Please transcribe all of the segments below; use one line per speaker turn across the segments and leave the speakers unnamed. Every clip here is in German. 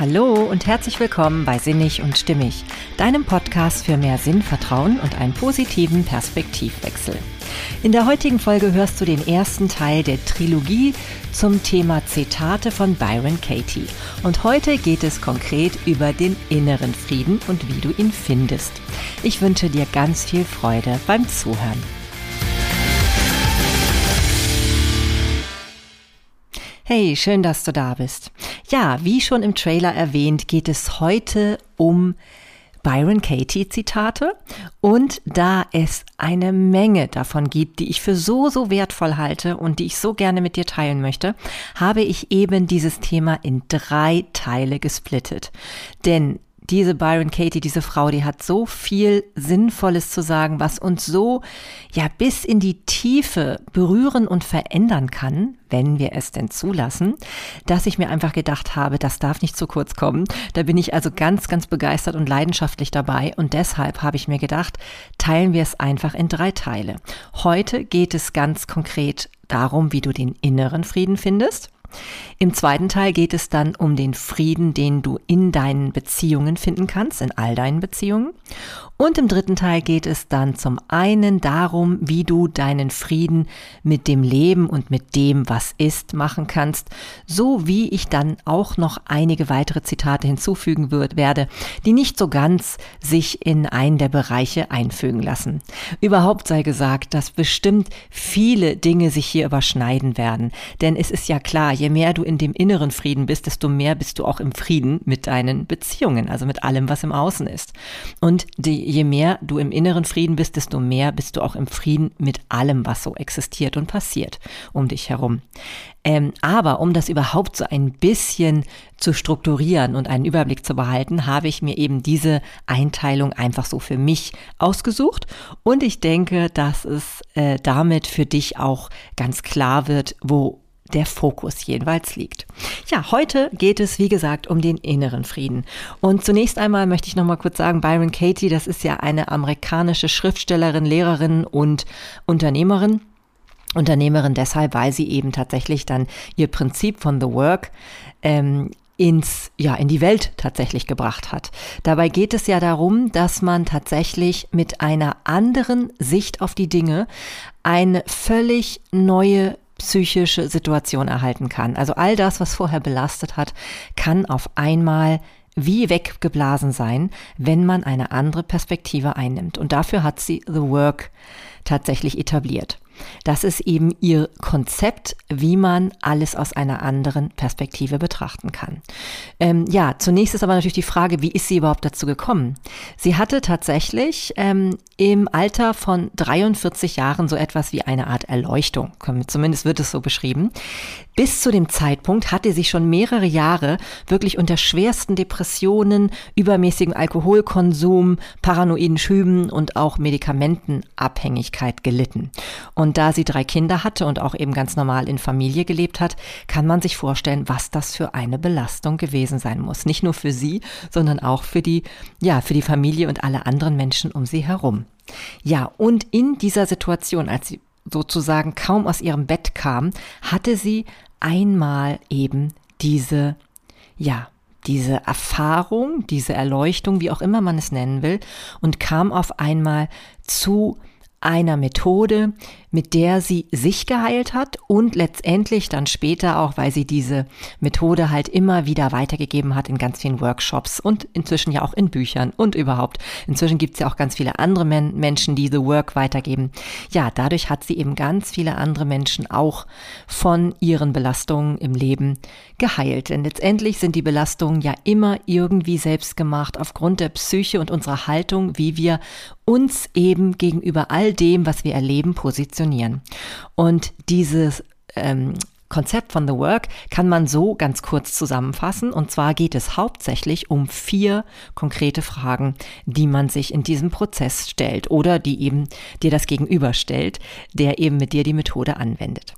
Hallo und herzlich willkommen bei Sinnig und Stimmig, deinem Podcast für mehr Sinnvertrauen und einen positiven Perspektivwechsel. In der heutigen Folge hörst du den ersten Teil der Trilogie zum Thema Zitate von Byron Katie. Und heute geht es konkret über den inneren Frieden und wie du ihn findest. Ich wünsche dir ganz viel Freude beim Zuhören. Hey, schön, dass du da bist. Ja, wie schon im Trailer erwähnt, geht es heute um Byron Katie Zitate und da es eine Menge davon gibt, die ich für so, so wertvoll halte und die ich so gerne mit dir teilen möchte, habe ich eben dieses Thema in drei Teile gesplittet. Denn diese Byron Katie, diese Frau, die hat so viel Sinnvolles zu sagen, was uns so, ja, bis in die Tiefe berühren und verändern kann, wenn wir es denn zulassen, dass ich mir einfach gedacht habe, das darf nicht zu kurz kommen. Da bin ich also ganz, ganz begeistert und leidenschaftlich dabei und deshalb habe ich mir gedacht, teilen wir es einfach in drei Teile. Heute geht es ganz konkret darum, wie du den inneren Frieden findest. Im zweiten Teil geht es dann um den Frieden, den du in deinen Beziehungen finden kannst, in all deinen Beziehungen. Und im dritten Teil geht es dann zum einen darum, wie du deinen Frieden mit dem Leben und mit dem, was ist, machen kannst, so wie ich dann auch noch einige weitere Zitate hinzufügen wird, werde, die nicht so ganz sich in einen der Bereiche einfügen lassen. Überhaupt sei gesagt, dass bestimmt viele Dinge sich hier überschneiden werden, denn es ist ja klar, je mehr du in dem inneren Frieden bist, desto mehr bist du auch im Frieden mit deinen Beziehungen, also mit allem, was im Außen ist. Und die je mehr du im inneren Frieden bist, desto mehr bist du auch im Frieden mit allem, was so existiert und passiert um dich herum. Ähm, aber um das überhaupt so ein bisschen zu strukturieren und einen Überblick zu behalten, habe ich mir eben diese Einteilung einfach so für mich ausgesucht. Und ich denke, dass es äh, damit für dich auch ganz klar wird, wo der Fokus jeweils liegt. Ja, heute geht es, wie gesagt, um den inneren Frieden. Und zunächst einmal möchte ich noch mal kurz sagen, Byron Katie, das ist ja eine amerikanische Schriftstellerin, Lehrerin und Unternehmerin. Unternehmerin deshalb, weil sie eben tatsächlich dann ihr Prinzip von The Work ähm, ins, ja, in die Welt tatsächlich gebracht hat. Dabei geht es ja darum, dass man tatsächlich mit einer anderen Sicht auf die Dinge eine völlig neue psychische Situation erhalten kann. Also all das, was vorher belastet hat, kann auf einmal wie weggeblasen sein, wenn man eine andere Perspektive einnimmt. Und dafür hat sie The Work tatsächlich etabliert. Das ist eben ihr Konzept, wie man alles aus einer anderen Perspektive betrachten kann. Ähm, ja, zunächst ist aber natürlich die Frage, wie ist sie überhaupt dazu gekommen? Sie hatte tatsächlich ähm, im Alter von 43 Jahren so etwas wie eine Art Erleuchtung. Zumindest wird es so beschrieben. Bis zu dem Zeitpunkt hatte sie schon mehrere Jahre wirklich unter schwersten Depressionen, übermäßigem Alkoholkonsum, paranoiden Schüben und auch Medikamentenabhängigkeit gelitten. Und da sie drei Kinder hatte und auch eben ganz normal in Familie gelebt hat, kann man sich vorstellen, was das für eine Belastung gewesen sein muss. Nicht nur für sie, sondern auch für die, ja, für die Familie und alle anderen Menschen um sie herum. Ja, und in dieser Situation, als sie sozusagen kaum aus ihrem Bett kam, hatte sie einmal eben diese, ja, diese Erfahrung, diese Erleuchtung, wie auch immer man es nennen will, und kam auf einmal zu einer Methode, mit der sie sich geheilt hat und letztendlich dann später auch, weil sie diese Methode halt immer wieder weitergegeben hat in ganz vielen Workshops und inzwischen ja auch in Büchern und überhaupt. Inzwischen gibt es ja auch ganz viele andere Men Menschen, die The Work weitergeben. Ja, dadurch hat sie eben ganz viele andere Menschen auch von ihren Belastungen im Leben geheilt. Denn letztendlich sind die Belastungen ja immer irgendwie selbst gemacht aufgrund der Psyche und unserer Haltung, wie wir uns eben gegenüber all dem, was wir erleben, positionieren. Und dieses ähm, Konzept von The Work kann man so ganz kurz zusammenfassen. Und zwar geht es hauptsächlich um vier konkrete Fragen, die man sich in diesem Prozess stellt oder die eben dir das gegenüberstellt, der eben mit dir die Methode anwendet.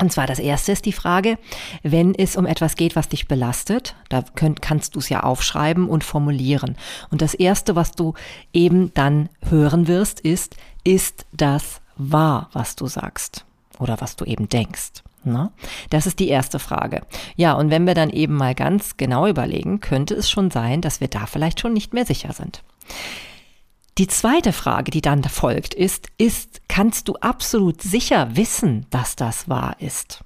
Und zwar das erste ist die Frage, wenn es um etwas geht, was dich belastet, da könnt, kannst du es ja aufschreiben und formulieren. Und das erste, was du eben dann hören wirst, ist, ist das wahr, was du sagst oder was du eben denkst. Na, das ist die erste Frage. Ja, und wenn wir dann eben mal ganz genau überlegen, könnte es schon sein, dass wir da vielleicht schon nicht mehr sicher sind. Die zweite Frage, die dann folgt, ist, ist, kannst du absolut sicher wissen, dass das wahr ist?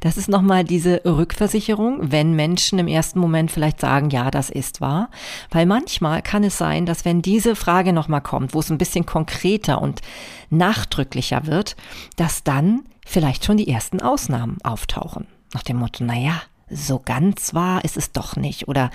Das ist nochmal diese Rückversicherung, wenn Menschen im ersten Moment vielleicht sagen, ja, das ist wahr. Weil manchmal kann es sein, dass wenn diese Frage nochmal kommt, wo es ein bisschen konkreter und nachdrücklicher wird, dass dann vielleicht schon die ersten Ausnahmen auftauchen. Nach dem Motto, naja, so ganz wahr ist es doch nicht. Oder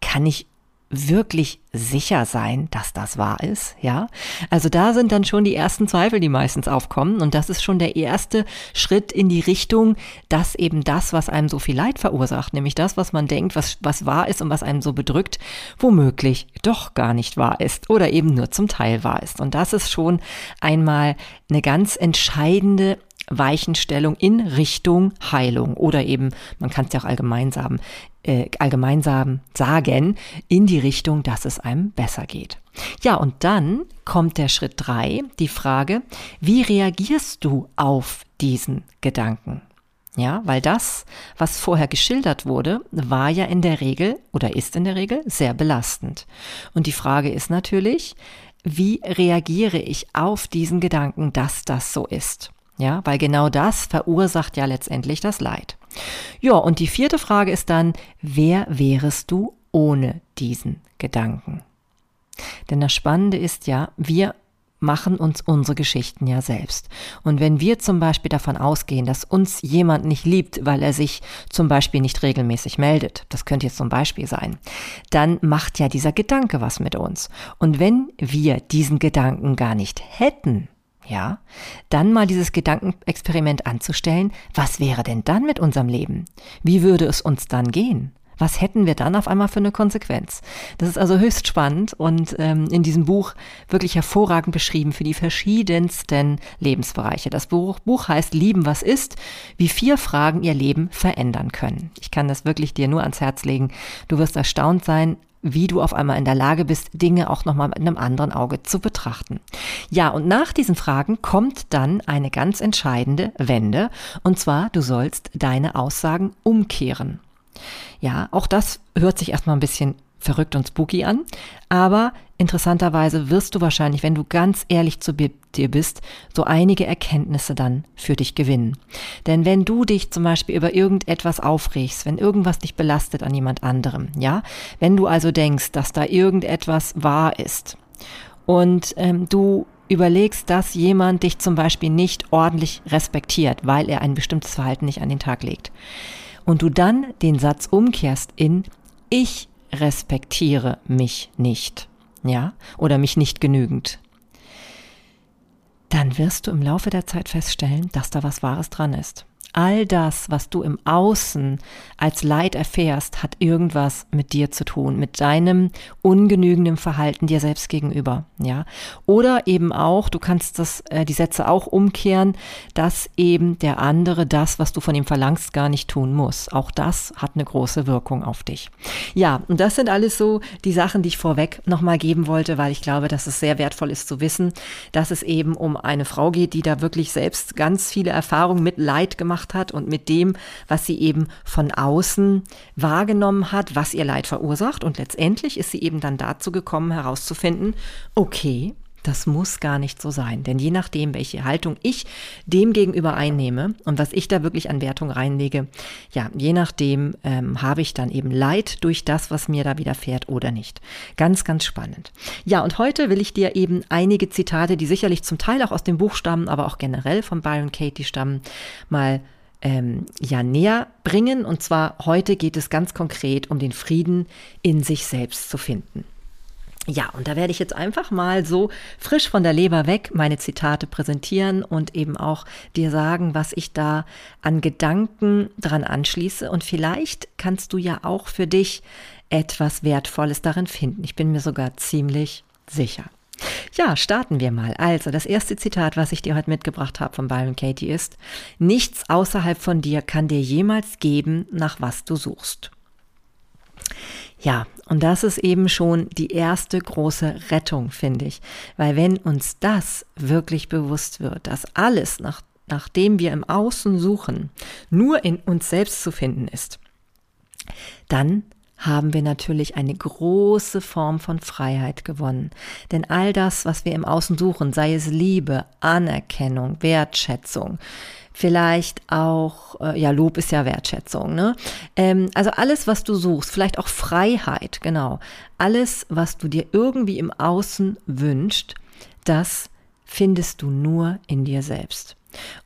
kann ich wirklich sicher sein, dass das wahr ist, ja? Also da sind dann schon die ersten Zweifel, die meistens aufkommen und das ist schon der erste Schritt in die Richtung, dass eben das, was einem so viel Leid verursacht, nämlich das, was man denkt, was, was wahr ist und was einem so bedrückt, womöglich doch gar nicht wahr ist oder eben nur zum Teil wahr ist. Und das ist schon einmal eine ganz entscheidende Weichenstellung in Richtung Heilung oder eben, man kann es ja auch allgemein sagen, äh, allgemeinsam sagen, in die Richtung, dass es einem besser geht. Ja, und dann kommt der Schritt drei, die Frage, wie reagierst du auf diesen Gedanken? Ja, weil das, was vorher geschildert wurde, war ja in der Regel oder ist in der Regel sehr belastend. Und die Frage ist natürlich, wie reagiere ich auf diesen Gedanken, dass das so ist? Ja, weil genau das verursacht ja letztendlich das Leid. Ja, und die vierte Frage ist dann, wer wärest du ohne diesen Gedanken? Denn das Spannende ist ja, wir machen uns unsere Geschichten ja selbst. Und wenn wir zum Beispiel davon ausgehen, dass uns jemand nicht liebt, weil er sich zum Beispiel nicht regelmäßig meldet, das könnte jetzt zum Beispiel sein, dann macht ja dieser Gedanke was mit uns. Und wenn wir diesen Gedanken gar nicht hätten, ja, dann mal dieses Gedankenexperiment anzustellen, was wäre denn dann mit unserem Leben? Wie würde es uns dann gehen? Was hätten wir dann auf einmal für eine Konsequenz? Das ist also höchst spannend und ähm, in diesem Buch wirklich hervorragend beschrieben für die verschiedensten Lebensbereiche. Das Buch, Buch heißt Lieben, was ist, wie vier Fragen ihr Leben verändern können. Ich kann das wirklich dir nur ans Herz legen. Du wirst erstaunt sein, wie du auf einmal in der Lage bist, Dinge auch nochmal mit einem anderen Auge zu betrachten. Ja, und nach diesen Fragen kommt dann eine ganz entscheidende Wende, und zwar, du sollst deine Aussagen umkehren. Ja, auch das hört sich erstmal ein bisschen verrückt und spooky an, aber interessanterweise wirst du wahrscheinlich, wenn du ganz ehrlich zu dir bist, so einige Erkenntnisse dann für dich gewinnen. Denn wenn du dich zum Beispiel über irgendetwas aufregst, wenn irgendwas dich belastet an jemand anderem, ja, wenn du also denkst, dass da irgendetwas wahr ist und ähm, du überlegst, dass jemand dich zum Beispiel nicht ordentlich respektiert, weil er ein bestimmtes Verhalten nicht an den Tag legt, und du dann den Satz umkehrst in ich respektiere mich nicht, ja, oder mich nicht genügend, dann wirst du im Laufe der Zeit feststellen, dass da was Wahres dran ist all das, was du im Außen als Leid erfährst, hat irgendwas mit dir zu tun, mit deinem ungenügenden Verhalten dir selbst gegenüber, ja. Oder eben auch, du kannst das, äh, die Sätze auch umkehren, dass eben der andere das, was du von ihm verlangst, gar nicht tun muss. Auch das hat eine große Wirkung auf dich. Ja, und das sind alles so die Sachen, die ich vorweg nochmal geben wollte, weil ich glaube, dass es sehr wertvoll ist zu wissen, dass es eben um eine Frau geht, die da wirklich selbst ganz viele Erfahrungen mit Leid gemacht gemacht hat und mit dem, was sie eben von außen wahrgenommen hat, was ihr Leid verursacht. Und letztendlich ist sie eben dann dazu gekommen, herauszufinden, okay, das muss gar nicht so sein. Denn je nachdem, welche Haltung ich dem gegenüber einnehme und was ich da wirklich an Wertung reinlege, ja, je nachdem ähm, habe ich dann eben Leid durch das, was mir da widerfährt oder nicht. Ganz, ganz spannend. Ja, und heute will ich dir eben einige Zitate, die sicherlich zum Teil auch aus dem Buch stammen, aber auch generell von Byron Katie stammen, mal ähm, ja näher bringen. Und zwar heute geht es ganz konkret um den Frieden in sich selbst zu finden. Ja, und da werde ich jetzt einfach mal so frisch von der Leber weg meine Zitate präsentieren und eben auch dir sagen, was ich da an Gedanken dran anschließe. Und vielleicht kannst du ja auch für dich etwas Wertvolles darin finden. Ich bin mir sogar ziemlich sicher. Ja, starten wir mal. Also, das erste Zitat, was ich dir heute mitgebracht habe von Byron Katie ist, nichts außerhalb von dir kann dir jemals geben, nach was du suchst. Ja, und das ist eben schon die erste große Rettung, finde ich. Weil wenn uns das wirklich bewusst wird, dass alles, nach nachdem wir im Außen suchen, nur in uns selbst zu finden ist, dann haben wir natürlich eine große Form von Freiheit gewonnen. Denn all das, was wir im Außen suchen, sei es Liebe, Anerkennung, Wertschätzung, vielleicht auch, äh, ja, Lob ist ja Wertschätzung, ne? Ähm, also alles, was du suchst, vielleicht auch Freiheit, genau. Alles, was du dir irgendwie im Außen wünscht, das findest du nur in dir selbst.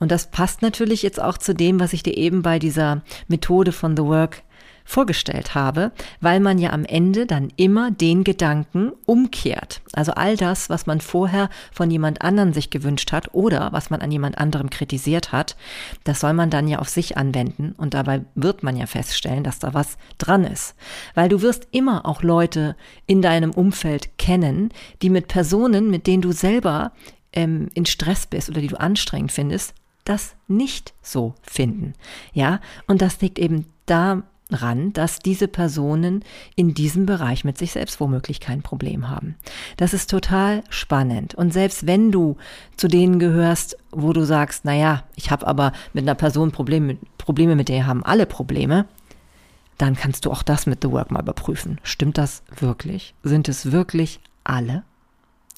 Und das passt natürlich jetzt auch zu dem, was ich dir eben bei dieser Methode von The Work vorgestellt habe, weil man ja am Ende dann immer den Gedanken umkehrt. Also all das, was man vorher von jemand anderen sich gewünscht hat oder was man an jemand anderem kritisiert hat, das soll man dann ja auf sich anwenden und dabei wird man ja feststellen, dass da was dran ist. Weil du wirst immer auch Leute in deinem Umfeld kennen, die mit Personen, mit denen du selber ähm, in Stress bist oder die du anstrengend findest, das nicht so finden. Ja, und das liegt eben da ran, dass diese Personen in diesem Bereich mit sich selbst womöglich kein Problem haben. Das ist total spannend. Und selbst wenn du zu denen gehörst, wo du sagst, na ja, ich habe aber mit einer Person Probleme, Probleme, mit der haben alle Probleme, dann kannst du auch das mit The Work mal überprüfen. Stimmt das wirklich? Sind es wirklich alle?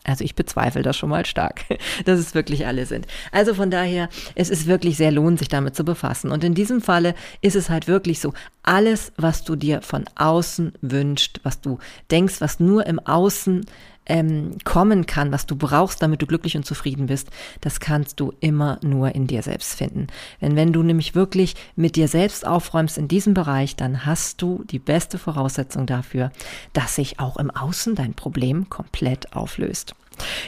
Also ich bezweifle das schon mal stark, dass es wirklich alle sind. Also von daher, es ist wirklich sehr lohnend, sich damit zu befassen. Und in diesem Falle ist es halt wirklich so, alles, was du dir von außen wünscht, was du denkst, was nur im Außen ähm, kommen kann, was du brauchst, damit du glücklich und zufrieden bist, das kannst du immer nur in dir selbst finden. Denn wenn du nämlich wirklich mit dir selbst aufräumst in diesem Bereich, dann hast du die beste Voraussetzung dafür, dass sich auch im Außen dein Problem komplett auflöst.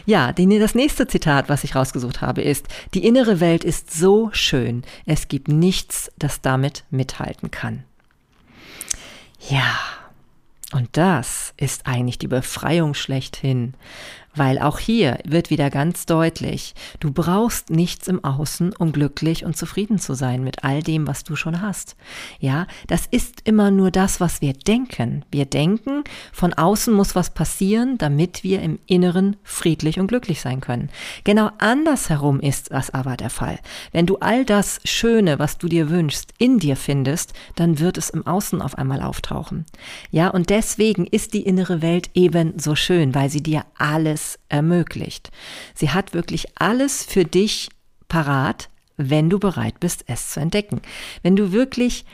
Ja, die, das nächste Zitat, was ich rausgesucht habe, ist, die innere Welt ist so schön, es gibt nichts, das damit mithalten kann. Ja, und das ist eigentlich die Befreiung schlechthin, weil auch hier wird wieder ganz deutlich, du brauchst nichts im Außen, um glücklich und zufrieden zu sein mit all dem, was du schon hast. Ja, das ist immer nur das, was wir denken. Wir denken, von außen muss was passieren, damit wir im Inneren friedlich und glücklich sein können. Genau andersherum ist das aber der Fall. Wenn du all das Schöne, was du dir wünschst, in dir findest, dann wird es im Außen auf einmal auftauchen. Ja, und deswegen ist die innere Welt eben so schön, weil sie dir alles alles ermöglicht. Sie hat wirklich alles für dich parat, wenn du bereit bist, es zu entdecken. Wenn du wirklich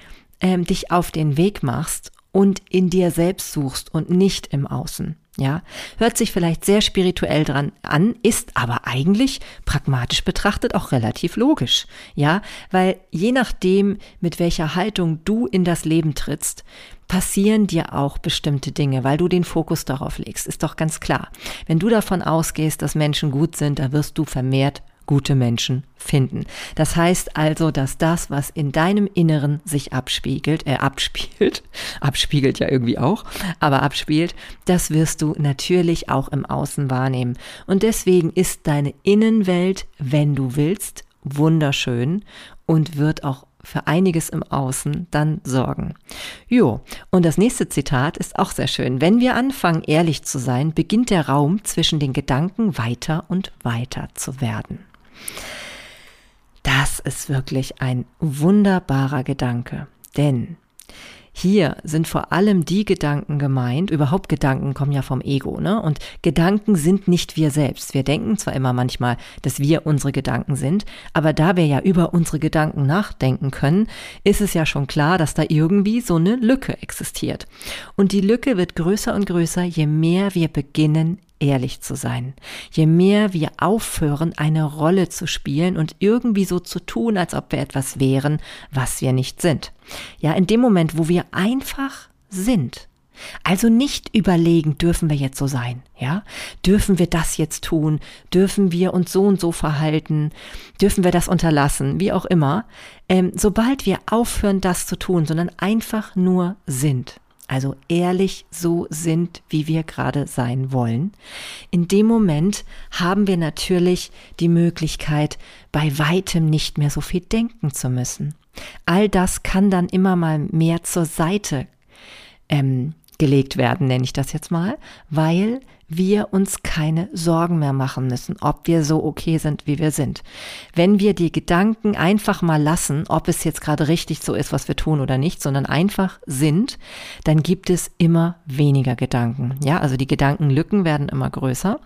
ähm, dich auf den Weg machst und in dir selbst suchst und nicht im Außen. Ja, hört sich vielleicht sehr spirituell dran an, ist aber eigentlich pragmatisch betrachtet auch relativ logisch. Ja, weil je nachdem, mit welcher Haltung du in das Leben trittst, passieren dir auch bestimmte Dinge, weil du den Fokus darauf legst. Ist doch ganz klar. Wenn du davon ausgehst, dass Menschen gut sind, da wirst du vermehrt gute Menschen finden. Das heißt also, dass das, was in deinem Inneren sich abspiegelt, äh, abspielt, abspiegelt ja irgendwie auch, aber abspielt, das wirst du natürlich auch im Außen wahrnehmen. Und deswegen ist deine Innenwelt, wenn du willst, wunderschön und wird auch für einiges im Außen dann sorgen. Jo, und das nächste Zitat ist auch sehr schön. Wenn wir anfangen, ehrlich zu sein, beginnt der Raum zwischen den Gedanken weiter und weiter zu werden. Das ist wirklich ein wunderbarer Gedanke, denn hier sind vor allem die Gedanken gemeint, überhaupt Gedanken kommen ja vom Ego, ne? Und Gedanken sind nicht wir selbst. Wir denken zwar immer manchmal, dass wir unsere Gedanken sind, aber da wir ja über unsere Gedanken nachdenken können, ist es ja schon klar, dass da irgendwie so eine Lücke existiert. Und die Lücke wird größer und größer, je mehr wir beginnen, ehrlich zu sein. Je mehr wir aufhören, eine Rolle zu spielen und irgendwie so zu tun, als ob wir etwas wären, was wir nicht sind. Ja, in dem Moment, wo wir einfach sind. Also nicht überlegen, dürfen wir jetzt so sein, ja? Dürfen wir das jetzt tun? Dürfen wir uns so und so verhalten? Dürfen wir das unterlassen? Wie auch immer. Ähm, sobald wir aufhören, das zu tun, sondern einfach nur sind, also ehrlich so sind, wie wir gerade sein wollen, in dem Moment haben wir natürlich die Möglichkeit, bei weitem nicht mehr so viel denken zu müssen. All das kann dann immer mal mehr zur Seite ähm, gelegt werden, nenne ich das jetzt mal, weil wir uns keine Sorgen mehr machen müssen, ob wir so okay sind, wie wir sind. Wenn wir die Gedanken einfach mal lassen, ob es jetzt gerade richtig so ist, was wir tun oder nicht, sondern einfach sind, dann gibt es immer weniger Gedanken. Ja, also die Gedankenlücken werden immer größer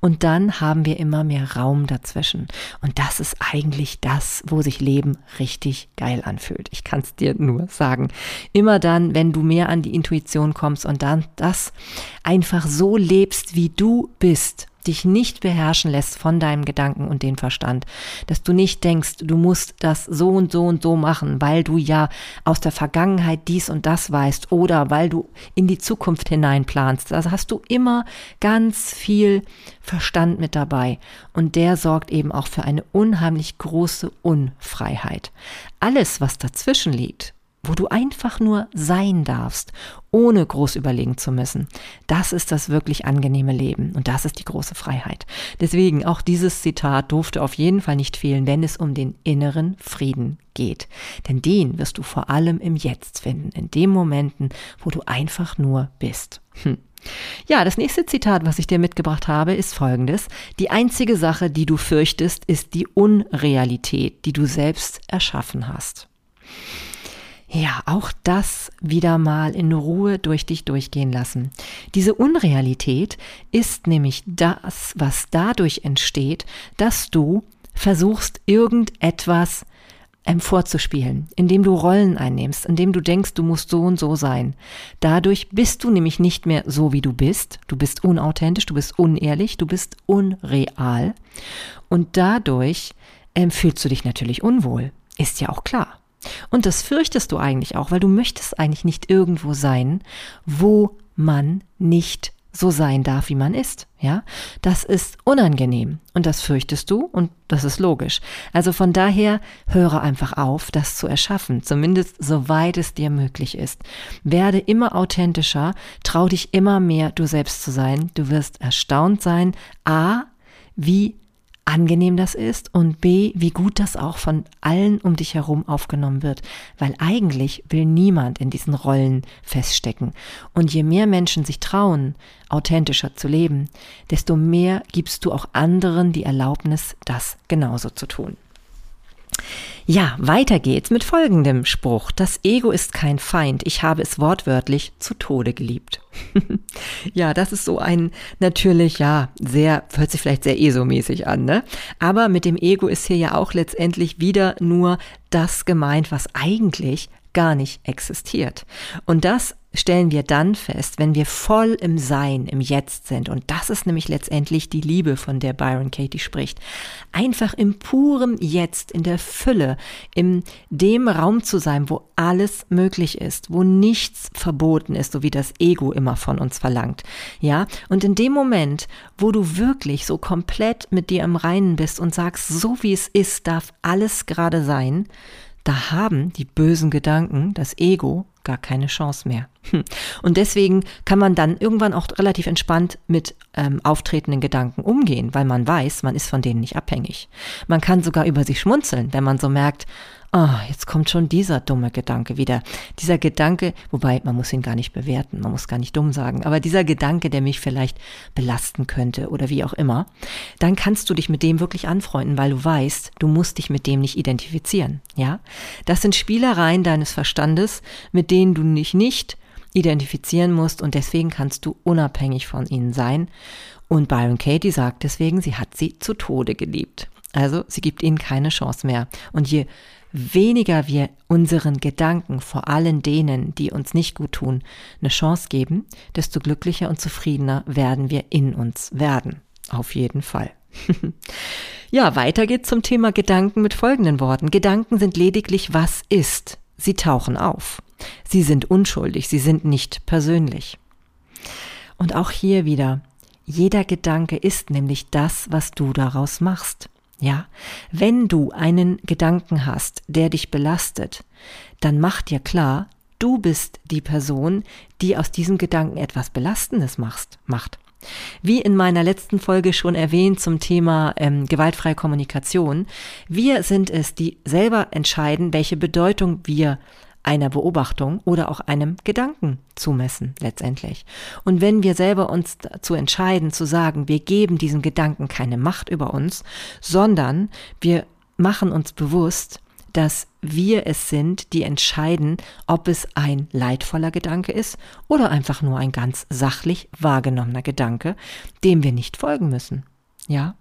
und dann haben wir immer mehr Raum dazwischen. Und das ist eigentlich das, wo sich Leben richtig geil anfühlt. Ich kann es dir nur sagen. Immer dann, wenn du mehr an die Intuition kommst und dann das einfach so lebst, wie du bist, dich nicht beherrschen lässt von deinem Gedanken und dem Verstand, dass du nicht denkst, du musst das so und so und so machen, weil du ja aus der Vergangenheit dies und das weißt oder weil du in die Zukunft hinein planst. Also hast du immer ganz viel Verstand mit dabei und der sorgt eben auch für eine unheimlich große Unfreiheit. Alles, was dazwischen liegt, wo du einfach nur sein darfst, ohne groß überlegen zu müssen. Das ist das wirklich angenehme Leben und das ist die große Freiheit. Deswegen auch dieses Zitat durfte auf jeden Fall nicht fehlen, wenn es um den inneren Frieden geht. Denn den wirst du vor allem im Jetzt finden, in den Momenten, wo du einfach nur bist. Hm. Ja, das nächste Zitat, was ich dir mitgebracht habe, ist folgendes. Die einzige Sache, die du fürchtest, ist die Unrealität, die du selbst erschaffen hast. Ja, auch das wieder mal in Ruhe durch dich durchgehen lassen. Diese Unrealität ist nämlich das, was dadurch entsteht, dass du versuchst, irgendetwas ähm, vorzuspielen, indem du Rollen einnimmst, indem du denkst, du musst so und so sein. Dadurch bist du nämlich nicht mehr so, wie du bist. Du bist unauthentisch, du bist unehrlich, du bist unreal. Und dadurch ähm, fühlst du dich natürlich unwohl. Ist ja auch klar. Und das fürchtest du eigentlich auch, weil du möchtest eigentlich nicht irgendwo sein, wo man nicht so sein darf, wie man ist. Ja, das ist unangenehm und das fürchtest du und das ist logisch. Also von daher höre einfach auf, das zu erschaffen, zumindest soweit es dir möglich ist. Werde immer authentischer, trau dich immer mehr, du selbst zu sein. Du wirst erstaunt sein, a, wie angenehm das ist und b, wie gut das auch von allen um dich herum aufgenommen wird, weil eigentlich will niemand in diesen Rollen feststecken. Und je mehr Menschen sich trauen, authentischer zu leben, desto mehr gibst du auch anderen die Erlaubnis, das genauso zu tun. Ja, weiter geht's mit folgendem Spruch. Das Ego ist kein Feind. Ich habe es wortwörtlich zu Tode geliebt. ja, das ist so ein natürlich, ja, sehr, hört sich vielleicht sehr ESO-mäßig an, ne? Aber mit dem Ego ist hier ja auch letztendlich wieder nur das gemeint, was eigentlich gar nicht existiert. Und das stellen wir dann fest, wenn wir voll im Sein, im Jetzt sind. Und das ist nämlich letztendlich die Liebe, von der Byron Katie spricht. Einfach im purem Jetzt, in der Fülle, in dem Raum zu sein, wo alles möglich ist, wo nichts verboten ist, so wie das Ego immer von uns verlangt. Ja? Und in dem Moment, wo du wirklich so komplett mit dir im Reinen bist und sagst, so wie es ist, darf alles gerade sein, da haben die bösen Gedanken, das Ego, gar keine Chance mehr. Hm. Und deswegen kann man dann irgendwann auch relativ entspannt mit ähm, auftretenden Gedanken umgehen, weil man weiß, man ist von denen nicht abhängig. Man kann sogar über sich schmunzeln, wenn man so merkt, Ah, jetzt kommt schon dieser dumme Gedanke wieder. Dieser Gedanke, wobei man muss ihn gar nicht bewerten, man muss gar nicht dumm sagen, aber dieser Gedanke, der mich vielleicht belasten könnte oder wie auch immer, dann kannst du dich mit dem wirklich anfreunden, weil du weißt, du musst dich mit dem nicht identifizieren, ja? Das sind Spielereien deines Verstandes, mit denen du dich nicht identifizieren musst und deswegen kannst du unabhängig von ihnen sein. Und Byron Katie sagt deswegen, sie hat sie zu Tode geliebt. Also sie gibt ihnen keine Chance mehr. Und je weniger wir unseren Gedanken, vor allem denen, die uns nicht gut tun, eine Chance geben, desto glücklicher und zufriedener werden wir in uns werden. Auf jeden Fall. ja, weiter geht's zum Thema Gedanken mit folgenden Worten. Gedanken sind lediglich was ist. Sie tauchen auf. Sie sind unschuldig, sie sind nicht persönlich. Und auch hier wieder, jeder Gedanke ist nämlich das, was du daraus machst. Ja, wenn du einen Gedanken hast, der dich belastet, dann mach dir klar, du bist die Person, die aus diesem Gedanken etwas Belastendes machst, macht. Wie in meiner letzten Folge schon erwähnt zum Thema ähm, gewaltfreie Kommunikation, wir sind es, die selber entscheiden, welche Bedeutung wir einer Beobachtung oder auch einem Gedanken zumessen letztendlich. Und wenn wir selber uns dazu entscheiden zu sagen, wir geben diesem Gedanken keine Macht über uns, sondern wir machen uns bewusst, dass wir es sind, die entscheiden, ob es ein leidvoller Gedanke ist oder einfach nur ein ganz sachlich wahrgenommener Gedanke, dem wir nicht folgen müssen. Ja?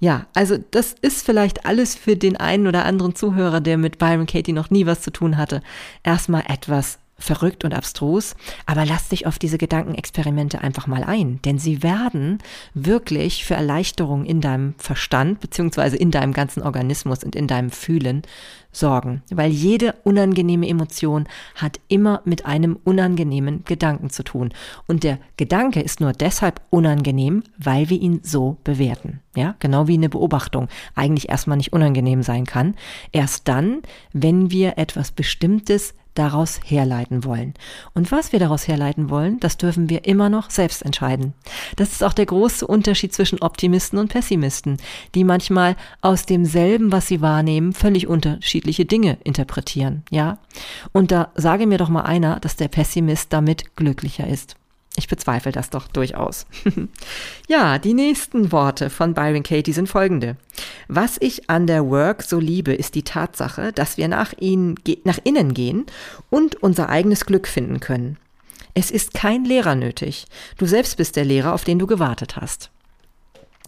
Ja, also das ist vielleicht alles für den einen oder anderen Zuhörer, der mit Byron Katie noch nie was zu tun hatte, erstmal etwas verrückt und abstrus, aber lass dich auf diese Gedankenexperimente einfach mal ein, denn sie werden wirklich für Erleichterung in deinem Verstand beziehungsweise in deinem ganzen Organismus und in deinem Fühlen sorgen, weil jede unangenehme Emotion hat immer mit einem unangenehmen Gedanken zu tun und der Gedanke ist nur deshalb unangenehm, weil wir ihn so bewerten. Ja, genau wie eine Beobachtung eigentlich erstmal nicht unangenehm sein kann. Erst dann, wenn wir etwas Bestimmtes daraus herleiten wollen. Und was wir daraus herleiten wollen, das dürfen wir immer noch selbst entscheiden. Das ist auch der große Unterschied zwischen Optimisten und Pessimisten, die manchmal aus demselben, was sie wahrnehmen, völlig unterschiedliche Dinge interpretieren, ja? Und da sage mir doch mal einer, dass der Pessimist damit glücklicher ist. Ich bezweifle das doch durchaus. ja, die nächsten Worte von Byron Katie sind folgende. Was ich an der Work so liebe, ist die Tatsache, dass wir nach, ihnen, nach innen gehen und unser eigenes Glück finden können. Es ist kein Lehrer nötig. Du selbst bist der Lehrer, auf den du gewartet hast.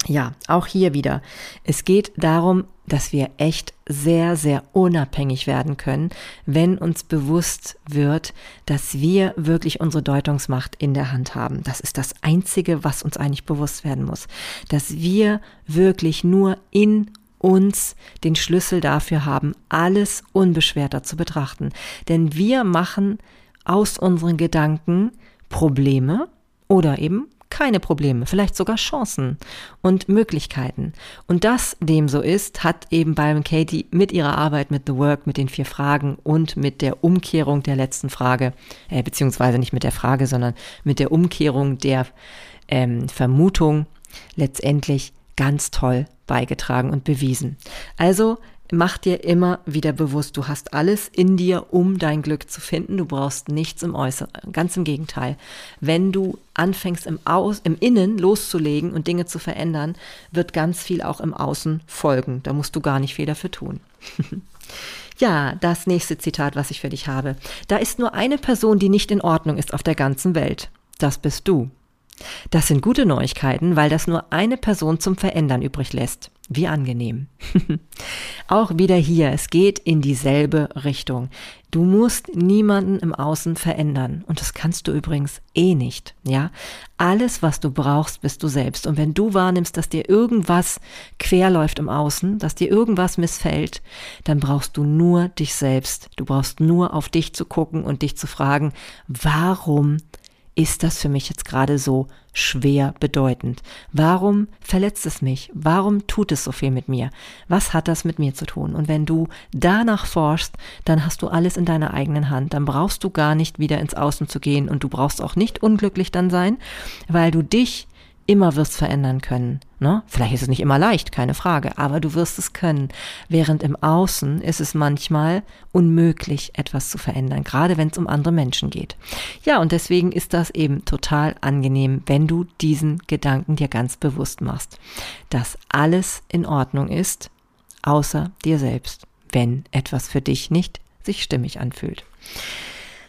Ja, auch hier wieder. Es geht darum, dass wir echt sehr, sehr unabhängig werden können, wenn uns bewusst wird, dass wir wirklich unsere Deutungsmacht in der Hand haben. Das ist das Einzige, was uns eigentlich bewusst werden muss. Dass wir wirklich nur in uns den Schlüssel dafür haben, alles unbeschwerter zu betrachten. Denn wir machen aus unseren Gedanken Probleme oder eben keine Probleme, vielleicht sogar Chancen und Möglichkeiten. Und dass dem so ist, hat eben Byron Katie mit ihrer Arbeit mit The Work, mit den vier Fragen und mit der Umkehrung der letzten Frage, äh, beziehungsweise nicht mit der Frage, sondern mit der Umkehrung der ähm, Vermutung letztendlich ganz toll beigetragen und bewiesen. Also mach dir immer wieder bewusst, du hast alles in dir, um dein Glück zu finden. Du brauchst nichts im Äußeren. Ganz im Gegenteil. Wenn du anfängst im, Aus, im Innen loszulegen und Dinge zu verändern, wird ganz viel auch im Außen folgen. Da musst du gar nicht viel dafür tun. ja, das nächste Zitat, was ich für dich habe. Da ist nur eine Person, die nicht in Ordnung ist auf der ganzen Welt. Das bist du. Das sind gute Neuigkeiten, weil das nur eine Person zum Verändern übrig lässt. Wie angenehm. Auch wieder hier, es geht in dieselbe Richtung. Du musst niemanden im Außen verändern. Und das kannst du übrigens eh nicht, ja? Alles, was du brauchst, bist du selbst. Und wenn du wahrnimmst, dass dir irgendwas querläuft im Außen, dass dir irgendwas missfällt, dann brauchst du nur dich selbst. Du brauchst nur auf dich zu gucken und dich zu fragen, warum ist das für mich jetzt gerade so schwer bedeutend? Warum verletzt es mich? Warum tut es so viel mit mir? Was hat das mit mir zu tun? Und wenn du danach forschst, dann hast du alles in deiner eigenen Hand. Dann brauchst du gar nicht wieder ins Außen zu gehen und du brauchst auch nicht unglücklich dann sein, weil du dich immer wirst verändern können. Ne? Vielleicht ist es nicht immer leicht, keine Frage, aber du wirst es können. Während im Außen ist es manchmal unmöglich, etwas zu verändern, gerade wenn es um andere Menschen geht. Ja, und deswegen ist das eben total angenehm, wenn du diesen Gedanken dir ganz bewusst machst, dass alles in Ordnung ist, außer dir selbst, wenn etwas für dich nicht sich stimmig anfühlt.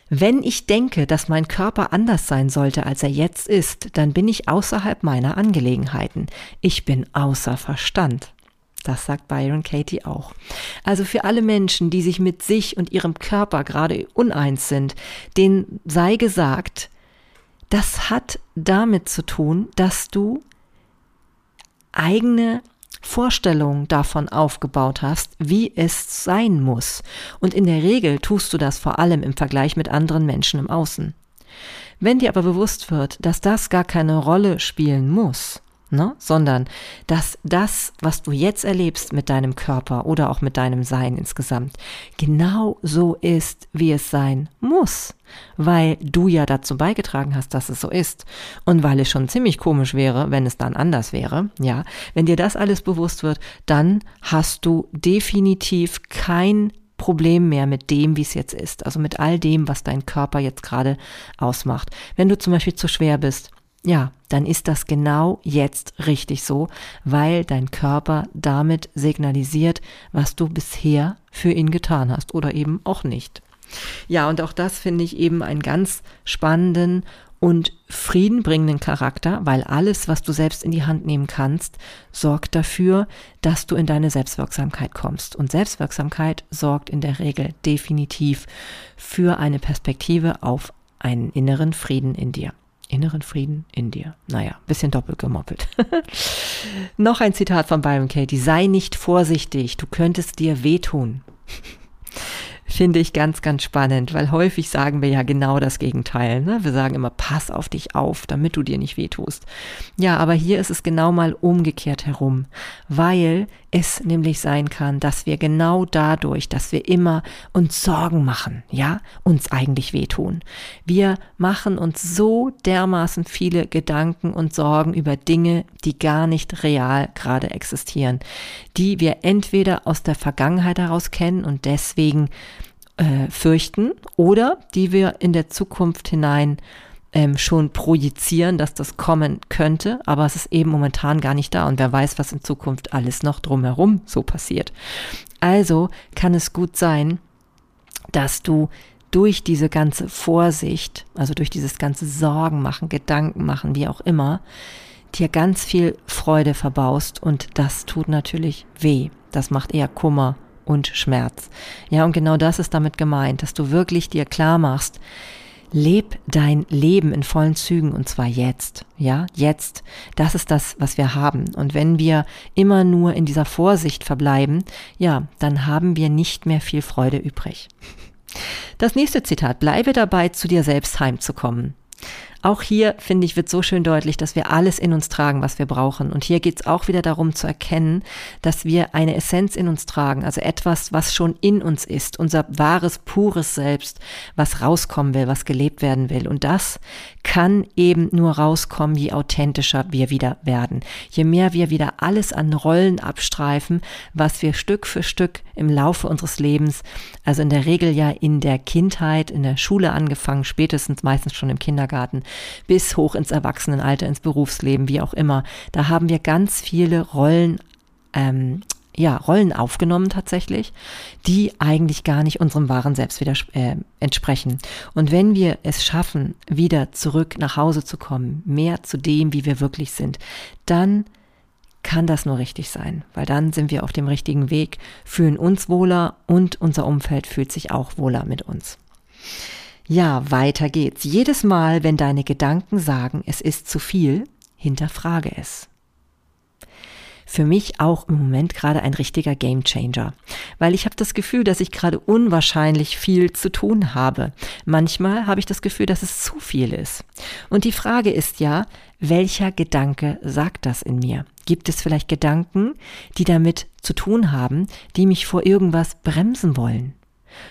Wenn ich denke, dass mein Körper anders sein sollte, als er jetzt ist, dann bin ich außerhalb meiner Angelegenheiten. Ich bin außer Verstand. Das sagt Byron Katie auch. Also für alle Menschen, die sich mit sich und ihrem Körper gerade uneins sind, denen sei gesagt, das hat damit zu tun, dass du eigene Vorstellung davon aufgebaut hast, wie es sein muss. Und in der Regel tust du das vor allem im Vergleich mit anderen Menschen im Außen. Wenn dir aber bewusst wird, dass das gar keine Rolle spielen muss, ne? sondern dass das, was du jetzt erlebst mit deinem Körper oder auch mit deinem Sein insgesamt, genau so ist, wie es sein muss, weil du ja dazu beigetragen hast, dass es so ist und weil es schon ziemlich komisch wäre, wenn es dann anders wäre, ja, wenn dir das alles bewusst wird, dann hast du definitiv kein Problem mehr mit dem, wie es jetzt ist. Also mit all dem, was dein Körper jetzt gerade ausmacht. Wenn du zum Beispiel zu schwer bist, ja, dann ist das genau jetzt richtig so, weil dein Körper damit signalisiert, was du bisher für ihn getan hast oder eben auch nicht. Ja, und auch das finde ich eben einen ganz spannenden und friedenbringenden Charakter, weil alles, was du selbst in die Hand nehmen kannst, sorgt dafür, dass du in deine Selbstwirksamkeit kommst. Und Selbstwirksamkeit sorgt in der Regel definitiv für eine Perspektive auf einen inneren Frieden in dir. Inneren Frieden in dir. Naja, bisschen doppelt gemoppelt. Noch ein Zitat von Byron Katie. Sei nicht vorsichtig, du könntest dir wehtun finde ich ganz, ganz spannend, weil häufig sagen wir ja genau das Gegenteil. Ne? Wir sagen immer, pass auf dich auf, damit du dir nicht wehtust. Ja, aber hier ist es genau mal umgekehrt herum, weil es nämlich sein kann, dass wir genau dadurch, dass wir immer uns Sorgen machen, ja, uns eigentlich wehtun. Wir machen uns so dermaßen viele Gedanken und Sorgen über Dinge, die gar nicht real gerade existieren, die wir entweder aus der Vergangenheit heraus kennen und deswegen äh, fürchten oder die wir in der Zukunft hinein ähm, schon projizieren, dass das kommen könnte, aber es ist eben momentan gar nicht da und wer weiß, was in Zukunft alles noch drumherum so passiert. Also kann es gut sein, dass du durch diese ganze Vorsicht, also durch dieses ganze Sorgen machen, Gedanken machen, wie auch immer, dir ganz viel Freude verbaust und das tut natürlich weh. Das macht eher Kummer und Schmerz. Ja, und genau das ist damit gemeint, dass du wirklich dir klar machst, leb dein Leben in vollen Zügen und zwar jetzt. Ja, jetzt. Das ist das, was wir haben. Und wenn wir immer nur in dieser Vorsicht verbleiben, ja, dann haben wir nicht mehr viel Freude übrig. Das nächste Zitat, bleibe dabei, zu dir selbst heimzukommen. Auch hier, finde ich, wird so schön deutlich, dass wir alles in uns tragen, was wir brauchen. Und hier geht es auch wieder darum zu erkennen, dass wir eine Essenz in uns tragen, also etwas, was schon in uns ist, unser wahres, pures Selbst, was rauskommen will, was gelebt werden will. Und das kann eben nur rauskommen, je authentischer wir wieder werden. Je mehr wir wieder alles an Rollen abstreifen, was wir Stück für Stück im Laufe unseres Lebens, also in der Regel ja in der Kindheit, in der Schule angefangen, spätestens meistens schon im Kindergarten, bis hoch ins Erwachsenenalter, ins Berufsleben, wie auch immer. Da haben wir ganz viele Rollen ähm, ja, Rollen aufgenommen tatsächlich, die eigentlich gar nicht unserem wahren Selbst wieder äh, entsprechen. Und wenn wir es schaffen, wieder zurück nach Hause zu kommen, mehr zu dem, wie wir wirklich sind, dann kann das nur richtig sein, weil dann sind wir auf dem richtigen Weg, fühlen uns wohler und unser Umfeld fühlt sich auch wohler mit uns. Ja, weiter geht's. Jedes Mal, wenn deine Gedanken sagen, es ist zu viel, hinterfrage es. Für mich auch im Moment gerade ein richtiger Gamechanger, weil ich habe das Gefühl, dass ich gerade unwahrscheinlich viel zu tun habe. Manchmal habe ich das Gefühl, dass es zu viel ist. Und die Frage ist ja, welcher Gedanke sagt das in mir? Gibt es vielleicht Gedanken, die damit zu tun haben, die mich vor irgendwas bremsen wollen?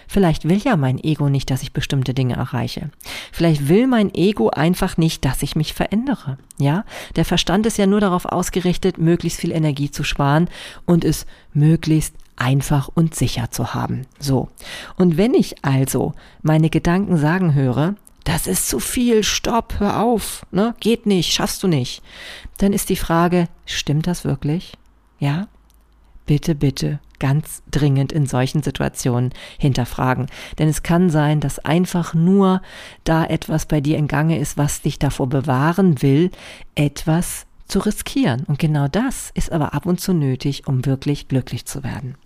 Vielleicht will ja mein Ego nicht, dass ich bestimmte Dinge erreiche. Vielleicht will mein Ego einfach nicht, dass ich mich verändere. Ja, der Verstand ist ja nur darauf ausgerichtet, möglichst viel Energie zu sparen und es möglichst einfach und sicher zu haben. So. Und wenn ich also meine Gedanken sagen höre, das ist zu viel, stopp, hör auf, ne, geht nicht, schaffst du nicht, dann ist die Frage, stimmt das wirklich? Ja? Bitte, bitte ganz dringend in solchen Situationen hinterfragen. Denn es kann sein, dass einfach nur da etwas bei dir in Gange ist, was dich davor bewahren will, etwas zu riskieren. Und genau das ist aber ab und zu nötig, um wirklich glücklich zu werden.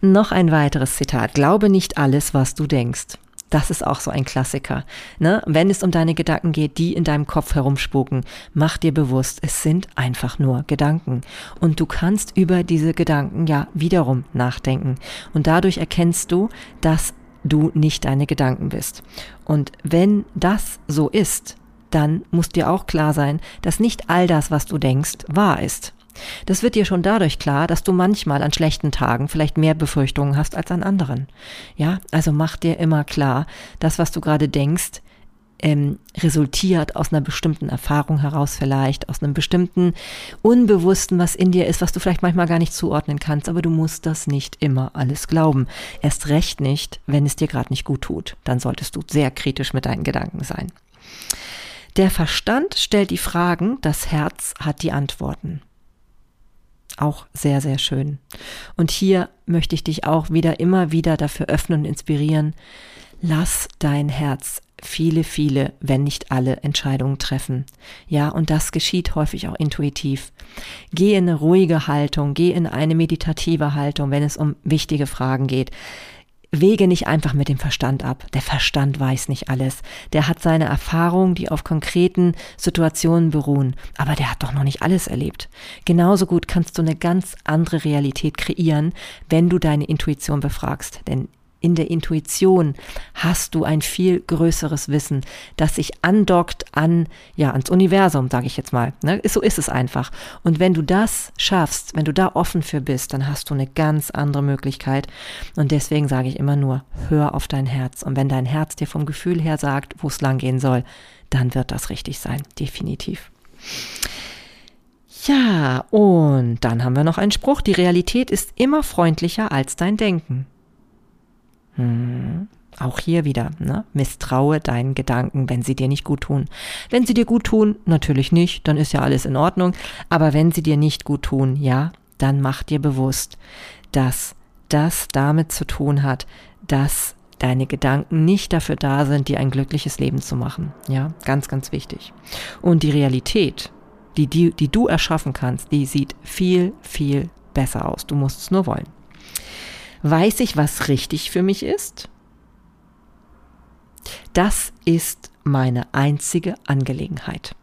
Noch ein weiteres Zitat. Glaube nicht alles, was du denkst. Das ist auch so ein Klassiker. Ne? Wenn es um deine Gedanken geht, die in deinem Kopf herumspuken, mach dir bewusst, es sind einfach nur Gedanken. Und du kannst über diese Gedanken ja wiederum nachdenken. Und dadurch erkennst du, dass du nicht deine Gedanken bist. Und wenn das so ist, dann muss dir auch klar sein, dass nicht all das, was du denkst, wahr ist. Das wird dir schon dadurch klar, dass du manchmal an schlechten Tagen vielleicht mehr Befürchtungen hast als an anderen. Ja, also mach dir immer klar, das, was du gerade denkst, ähm, resultiert aus einer bestimmten Erfahrung heraus vielleicht, aus einem bestimmten Unbewussten, was in dir ist, was du vielleicht manchmal gar nicht zuordnen kannst, aber du musst das nicht immer alles glauben. Erst recht nicht, wenn es dir gerade nicht gut tut. Dann solltest du sehr kritisch mit deinen Gedanken sein. Der Verstand stellt die Fragen, das Herz hat die Antworten. Auch sehr, sehr schön. Und hier möchte ich dich auch wieder immer wieder dafür öffnen und inspirieren. Lass dein Herz viele, viele, wenn nicht alle Entscheidungen treffen. Ja, und das geschieht häufig auch intuitiv. Geh in eine ruhige Haltung, geh in eine meditative Haltung, wenn es um wichtige Fragen geht wege nicht einfach mit dem Verstand ab. Der Verstand weiß nicht alles. Der hat seine Erfahrungen, die auf konkreten Situationen beruhen. Aber der hat doch noch nicht alles erlebt. Genauso gut kannst du eine ganz andere Realität kreieren, wenn du deine Intuition befragst. Denn in der Intuition hast du ein viel größeres Wissen, das sich andockt an, ja, ans Universum, sage ich jetzt mal. Ne? So ist es einfach. Und wenn du das schaffst, wenn du da offen für bist, dann hast du eine ganz andere Möglichkeit. Und deswegen sage ich immer nur, hör auf dein Herz. Und wenn dein Herz dir vom Gefühl her sagt, wo es lang gehen soll, dann wird das richtig sein. Definitiv. Ja, und dann haben wir noch einen Spruch. Die Realität ist immer freundlicher als dein Denken. Hm. Auch hier wieder, ne? misstraue deinen Gedanken, wenn sie dir nicht gut tun. Wenn sie dir gut tun, natürlich nicht, dann ist ja alles in Ordnung. Aber wenn sie dir nicht gut tun, ja, dann mach dir bewusst, dass das damit zu tun hat, dass deine Gedanken nicht dafür da sind, dir ein glückliches Leben zu machen. Ja, ganz, ganz wichtig. Und die Realität, die, die, die du erschaffen kannst, die sieht viel, viel besser aus. Du musst es nur wollen. Weiß ich, was richtig für mich ist? Das ist meine einzige Angelegenheit.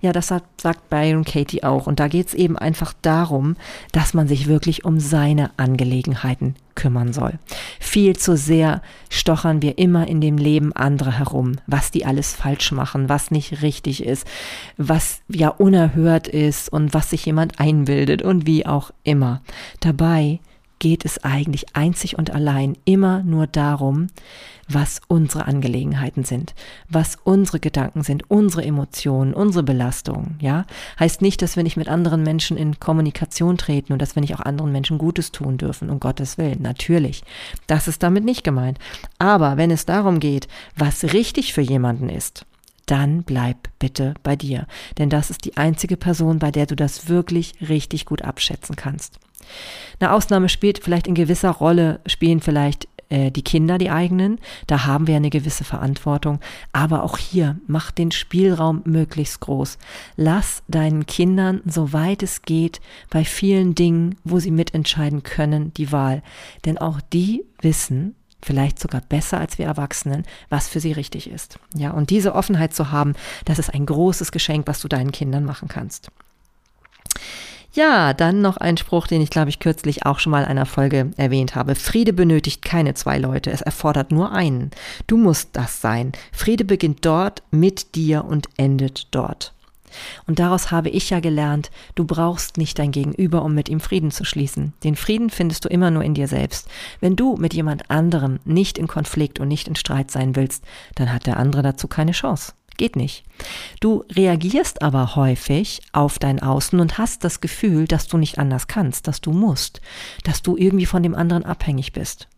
Ja, das sagt Byron Katie auch. Und da geht es eben einfach darum, dass man sich wirklich um seine Angelegenheiten kümmern soll. Viel zu sehr stochern wir immer in dem Leben anderer herum, was die alles falsch machen, was nicht richtig ist, was ja unerhört ist und was sich jemand einbildet und wie auch immer. Dabei geht es eigentlich einzig und allein immer nur darum, was unsere Angelegenheiten sind, was unsere Gedanken sind, unsere Emotionen, unsere Belastungen, ja? Heißt nicht, dass wir nicht mit anderen Menschen in Kommunikation treten und dass wir nicht auch anderen Menschen Gutes tun dürfen, um Gottes Willen, natürlich. Das ist damit nicht gemeint. Aber wenn es darum geht, was richtig für jemanden ist, dann bleib bitte bei dir. Denn das ist die einzige Person, bei der du das wirklich richtig gut abschätzen kannst. Eine Ausnahme spielt vielleicht in gewisser Rolle, spielen vielleicht äh, die Kinder, die eigenen. Da haben wir eine gewisse Verantwortung. Aber auch hier, mach den Spielraum möglichst groß. Lass deinen Kindern, soweit es geht, bei vielen Dingen, wo sie mitentscheiden können, die Wahl. Denn auch die wissen, vielleicht sogar besser als wir Erwachsenen, was für sie richtig ist. Ja, und diese Offenheit zu haben, das ist ein großes Geschenk, was du deinen Kindern machen kannst. Ja, dann noch ein Spruch, den ich glaube ich kürzlich auch schon mal in einer Folge erwähnt habe. Friede benötigt keine zwei Leute, es erfordert nur einen. Du musst das sein. Friede beginnt dort mit dir und endet dort. Und daraus habe ich ja gelernt, du brauchst nicht dein Gegenüber, um mit ihm Frieden zu schließen. Den Frieden findest du immer nur in dir selbst. Wenn du mit jemand anderem nicht in Konflikt und nicht in Streit sein willst, dann hat der andere dazu keine Chance. Geht nicht. Du reagierst aber häufig auf dein Außen und hast das Gefühl, dass du nicht anders kannst, dass du musst, dass du irgendwie von dem anderen abhängig bist.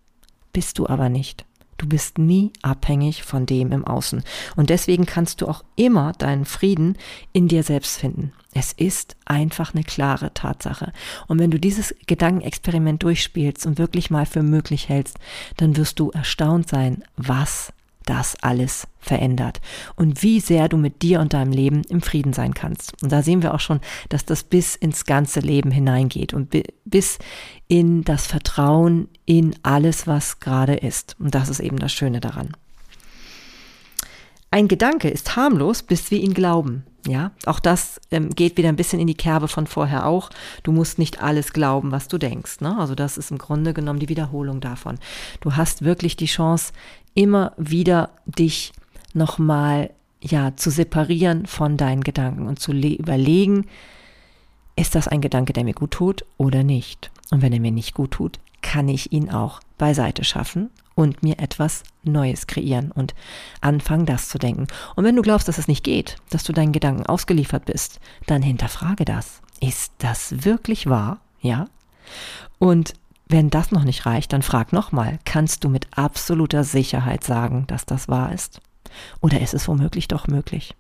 Bist du aber nicht. Du bist nie abhängig von dem im Außen. Und deswegen kannst du auch immer deinen Frieden in dir selbst finden. Es ist einfach eine klare Tatsache. Und wenn du dieses Gedankenexperiment durchspielst und wirklich mal für möglich hältst, dann wirst du erstaunt sein, was das alles verändert und wie sehr du mit dir und deinem Leben im Frieden sein kannst. Und da sehen wir auch schon, dass das bis ins ganze Leben hineingeht und bis in das Vertrauen in alles, was gerade ist. Und das ist eben das Schöne daran. Ein Gedanke ist harmlos, bis wir ihn glauben. Ja, auch das ähm, geht wieder ein bisschen in die Kerbe von vorher auch. Du musst nicht alles glauben, was du denkst. Ne? Also das ist im Grunde genommen die Wiederholung davon. Du hast wirklich die Chance, immer wieder dich nochmal ja zu separieren von deinen Gedanken und zu überlegen, ist das ein Gedanke, der mir gut tut oder nicht? Und wenn er mir nicht gut tut, kann ich ihn auch beiseite schaffen und mir etwas Neues kreieren und anfangen, das zu denken. Und wenn du glaubst, dass es nicht geht, dass du deinen Gedanken ausgeliefert bist, dann hinterfrage das. Ist das wirklich wahr? Ja? Und wenn das noch nicht reicht, dann frag nochmal, kannst du mit absoluter Sicherheit sagen, dass das wahr ist? Oder ist es womöglich doch möglich?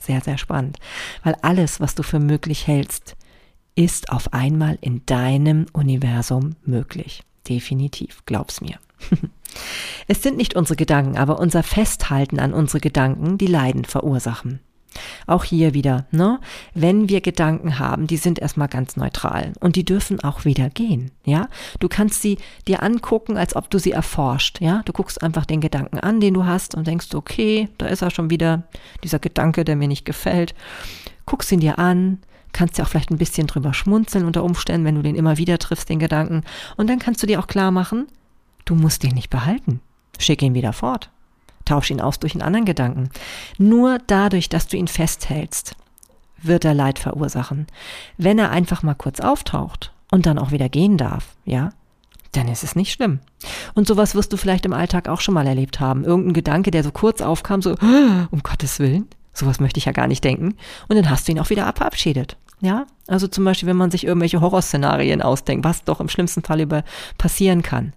Sehr, sehr spannend, weil alles, was du für möglich hältst, ist auf einmal in deinem Universum möglich. Definitiv, glaub's mir. es sind nicht unsere Gedanken, aber unser Festhalten an unsere Gedanken, die Leiden verursachen. Auch hier wieder, ne? Wenn wir Gedanken haben, die sind erstmal ganz neutral und die dürfen auch wieder gehen, ja? Du kannst sie dir angucken, als ob du sie erforscht, ja? Du guckst einfach den Gedanken an, den du hast und denkst, okay, da ist er schon wieder, dieser Gedanke, der mir nicht gefällt. Guckst ihn dir an, kannst ja auch vielleicht ein bisschen drüber schmunzeln unter Umständen, wenn du den immer wieder triffst, den Gedanken. Und dann kannst du dir auch klar machen, du musst den nicht behalten. Schick ihn wieder fort. Tausch ihn aus durch einen anderen Gedanken. Nur dadurch, dass du ihn festhältst, wird er Leid verursachen. Wenn er einfach mal kurz auftaucht und dann auch wieder gehen darf, ja, dann ist es nicht schlimm. Und sowas wirst du vielleicht im Alltag auch schon mal erlebt haben. Irgendein Gedanke, der so kurz aufkam, so, um Gottes Willen, sowas möchte ich ja gar nicht denken. Und dann hast du ihn auch wieder verabschiedet. Ja, also zum Beispiel, wenn man sich irgendwelche Horrorszenarien ausdenkt, was doch im schlimmsten Fall über passieren kann,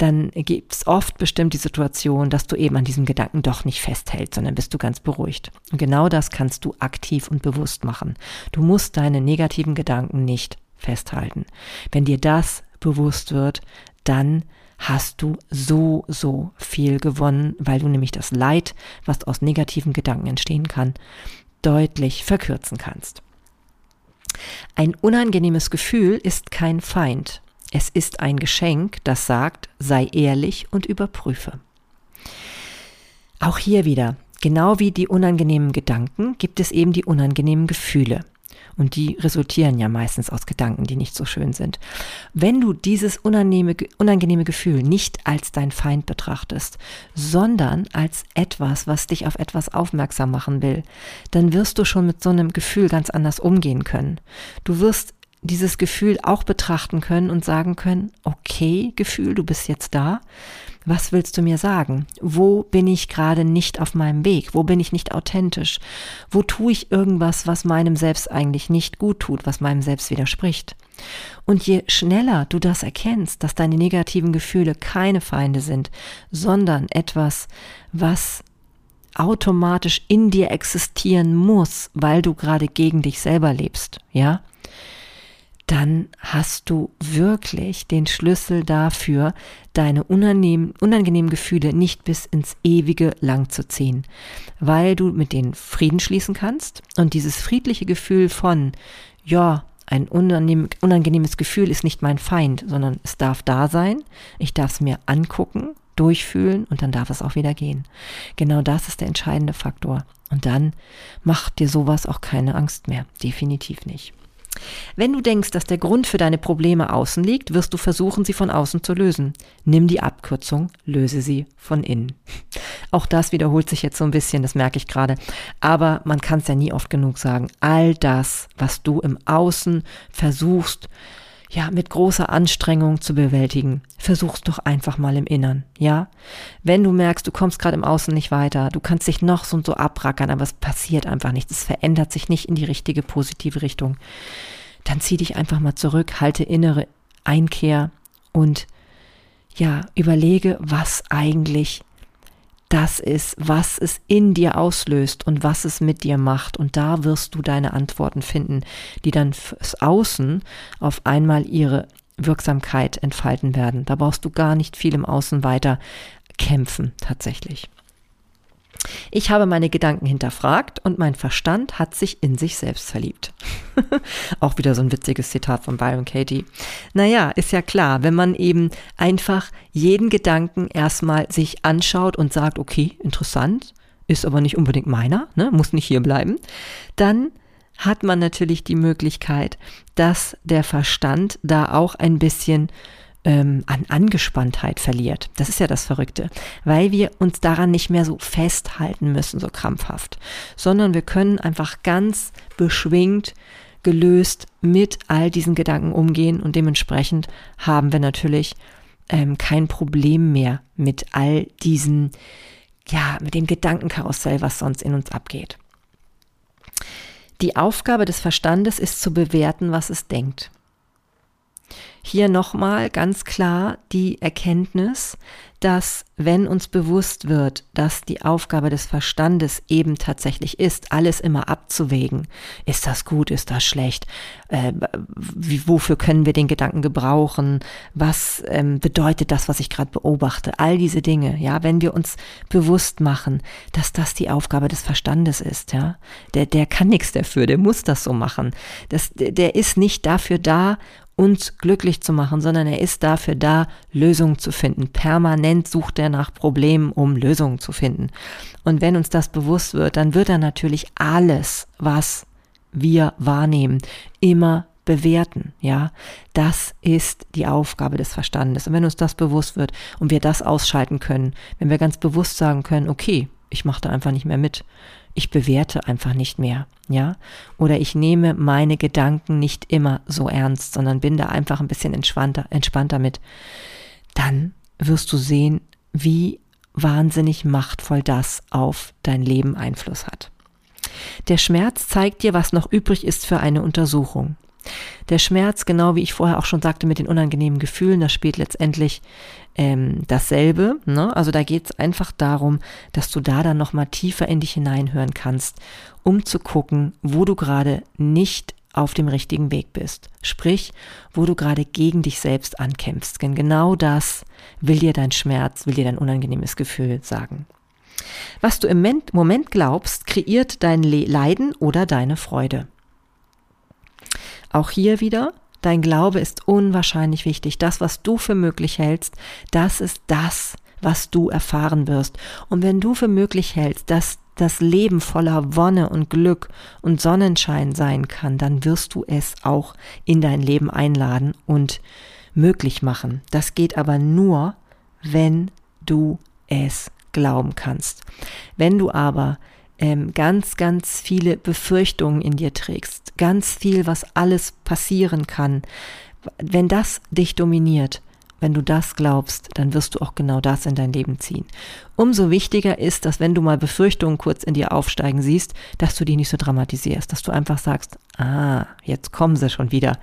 dann gibt es oft bestimmt die Situation, dass du eben an diesem Gedanken doch nicht festhältst, sondern bist du ganz beruhigt. Und genau das kannst du aktiv und bewusst machen. Du musst deine negativen Gedanken nicht festhalten. Wenn dir das bewusst wird, dann hast du so, so viel gewonnen, weil du nämlich das Leid, was aus negativen Gedanken entstehen kann, deutlich verkürzen kannst. Ein unangenehmes Gefühl ist kein Feind. Es ist ein Geschenk, das sagt, sei ehrlich und überprüfe. Auch hier wieder, genau wie die unangenehmen Gedanken, gibt es eben die unangenehmen Gefühle. Und die resultieren ja meistens aus Gedanken, die nicht so schön sind. Wenn du dieses unangenehme, unangenehme Gefühl nicht als dein Feind betrachtest, sondern als etwas, was dich auf etwas aufmerksam machen will, dann wirst du schon mit so einem Gefühl ganz anders umgehen können. Du wirst dieses Gefühl auch betrachten können und sagen können, okay, Gefühl, du bist jetzt da. Was willst du mir sagen? Wo bin ich gerade nicht auf meinem Weg? Wo bin ich nicht authentisch? Wo tue ich irgendwas, was meinem Selbst eigentlich nicht gut tut, was meinem Selbst widerspricht? Und je schneller du das erkennst, dass deine negativen Gefühle keine Feinde sind, sondern etwas, was automatisch in dir existieren muss, weil du gerade gegen dich selber lebst, ja, dann hast du wirklich den Schlüssel dafür, deine unangenehmen, Gefühle nicht bis ins ewige lang zu ziehen, weil du mit denen Frieden schließen kannst und dieses friedliche Gefühl von, ja, ein unangenehm, unangenehmes Gefühl ist nicht mein Feind, sondern es darf da sein, ich darf es mir angucken, durchfühlen und dann darf es auch wieder gehen. Genau das ist der entscheidende Faktor. Und dann macht dir sowas auch keine Angst mehr. Definitiv nicht. Wenn du denkst, dass der Grund für deine Probleme außen liegt, wirst du versuchen, sie von außen zu lösen. Nimm die Abkürzung, löse sie von innen. Auch das wiederholt sich jetzt so ein bisschen, das merke ich gerade. Aber man kann es ja nie oft genug sagen. All das, was du im Außen versuchst, ja, mit großer Anstrengung zu bewältigen. Versuch's doch einfach mal im Innern, ja? Wenn du merkst, du kommst gerade im Außen nicht weiter, du kannst dich noch so und so abrackern, aber es passiert einfach nichts, es verändert sich nicht in die richtige positive Richtung, dann zieh dich einfach mal zurück, halte innere Einkehr und ja, überlege, was eigentlich das ist, was es in dir auslöst und was es mit dir macht. Und da wirst du deine Antworten finden, die dann fürs Außen auf einmal ihre Wirksamkeit entfalten werden. Da brauchst du gar nicht viel im Außen weiter kämpfen, tatsächlich. Ich habe meine Gedanken hinterfragt und mein Verstand hat sich in sich selbst verliebt. Auch wieder so ein witziges Zitat von Byron Katie. Naja, ist ja klar, wenn man eben einfach jeden Gedanken erstmal sich anschaut und sagt, okay, interessant, ist aber nicht unbedingt meiner, ne, muss nicht hier bleiben, dann hat man natürlich die Möglichkeit, dass der Verstand da auch ein bisschen ähm, an Angespanntheit verliert. Das ist ja das Verrückte, weil wir uns daran nicht mehr so festhalten müssen, so krampfhaft, sondern wir können einfach ganz beschwingt, gelöst mit all diesen Gedanken umgehen und dementsprechend haben wir natürlich ähm, kein Problem mehr mit all diesen, ja, mit dem Gedankenkarussell, was sonst in uns abgeht. Die Aufgabe des Verstandes ist zu bewerten, was es denkt. Hier nochmal ganz klar die Erkenntnis, dass wenn uns bewusst wird, dass die Aufgabe des Verstandes eben tatsächlich ist, alles immer abzuwägen, ist das gut, ist das schlecht, äh, wie, wofür können wir den Gedanken gebrauchen, was ähm, bedeutet das, was ich gerade beobachte, all diese Dinge, ja, wenn wir uns bewusst machen, dass das die Aufgabe des Verstandes ist, ja, der, der kann nichts dafür, der muss das so machen, das, der ist nicht dafür da, uns glücklich zu machen, sondern er ist dafür da, Lösungen zu finden. Permanent sucht er nach Problemen, um Lösungen zu finden. Und wenn uns das bewusst wird, dann wird er natürlich alles, was wir wahrnehmen, immer bewerten, ja. Das ist die Aufgabe des Verstandes. Und wenn uns das bewusst wird und wir das ausschalten können, wenn wir ganz bewusst sagen können, okay, ich mache da einfach nicht mehr mit, ich bewerte einfach nicht mehr, ja? Oder ich nehme meine Gedanken nicht immer so ernst, sondern bin da einfach ein bisschen entspannter, entspannter mit. Dann wirst du sehen, wie wahnsinnig machtvoll das auf dein Leben Einfluss hat. Der Schmerz zeigt dir, was noch übrig ist für eine Untersuchung. Der Schmerz, genau wie ich vorher auch schon sagte, mit den unangenehmen Gefühlen, das spielt letztendlich ähm, dasselbe. Ne? Also da geht es einfach darum, dass du da dann nochmal tiefer in dich hineinhören kannst, um zu gucken, wo du gerade nicht auf dem richtigen Weg bist. Sprich, wo du gerade gegen dich selbst ankämpfst. Denn genau das will dir dein Schmerz, will dir dein unangenehmes Gefühl sagen. Was du im Moment glaubst, kreiert dein Leiden oder deine Freude. Auch hier wieder, dein Glaube ist unwahrscheinlich wichtig. Das, was du für möglich hältst, das ist das, was du erfahren wirst. Und wenn du für möglich hältst, dass das Leben voller Wonne und Glück und Sonnenschein sein kann, dann wirst du es auch in dein Leben einladen und möglich machen. Das geht aber nur, wenn du es glauben kannst. Wenn du aber ähm, ganz, ganz viele Befürchtungen in dir trägst, ganz viel, was alles passieren kann, wenn das dich dominiert, wenn du das glaubst, dann wirst du auch genau das in dein Leben ziehen. Umso wichtiger ist, dass wenn du mal Befürchtungen kurz in dir aufsteigen siehst, dass du die nicht so dramatisierst, dass du einfach sagst, ah, jetzt kommen sie schon wieder.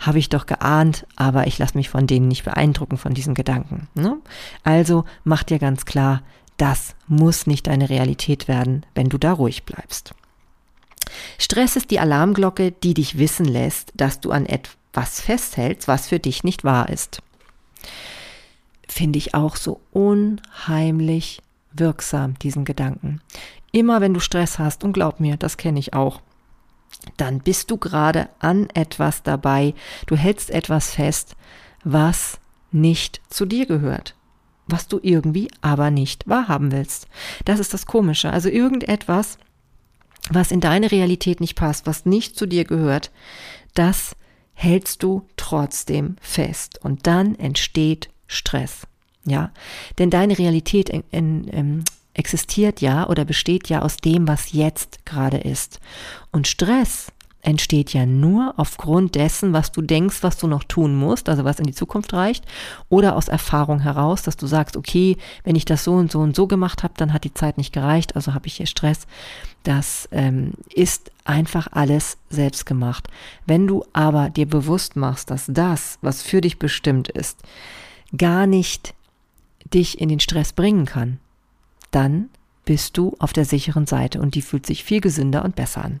Habe ich doch geahnt, aber ich lasse mich von denen nicht beeindrucken, von diesen Gedanken. Ne? Also mach dir ganz klar, das muss nicht deine Realität werden, wenn du da ruhig bleibst. Stress ist die Alarmglocke, die dich wissen lässt, dass du an etwas festhältst, was für dich nicht wahr ist. Finde ich auch so unheimlich wirksam, diesen Gedanken. Immer wenn du Stress hast, und glaub mir, das kenne ich auch, dann bist du gerade an etwas dabei, du hältst etwas fest, was nicht zu dir gehört was du irgendwie aber nicht wahrhaben willst. Das ist das Komische. Also irgendetwas, was in deine Realität nicht passt, was nicht zu dir gehört, das hältst du trotzdem fest. Und dann entsteht Stress. Ja, denn deine Realität in, in, in, existiert ja oder besteht ja aus dem, was jetzt gerade ist. Und Stress entsteht ja nur aufgrund dessen, was du denkst, was du noch tun musst, also was in die Zukunft reicht, oder aus Erfahrung heraus, dass du sagst, okay, wenn ich das so und so und so gemacht habe, dann hat die Zeit nicht gereicht, also habe ich hier Stress. Das ähm, ist einfach alles selbst gemacht. Wenn du aber dir bewusst machst, dass das, was für dich bestimmt ist, gar nicht dich in den Stress bringen kann, dann bist du auf der sicheren Seite und die fühlt sich viel gesünder und besser an.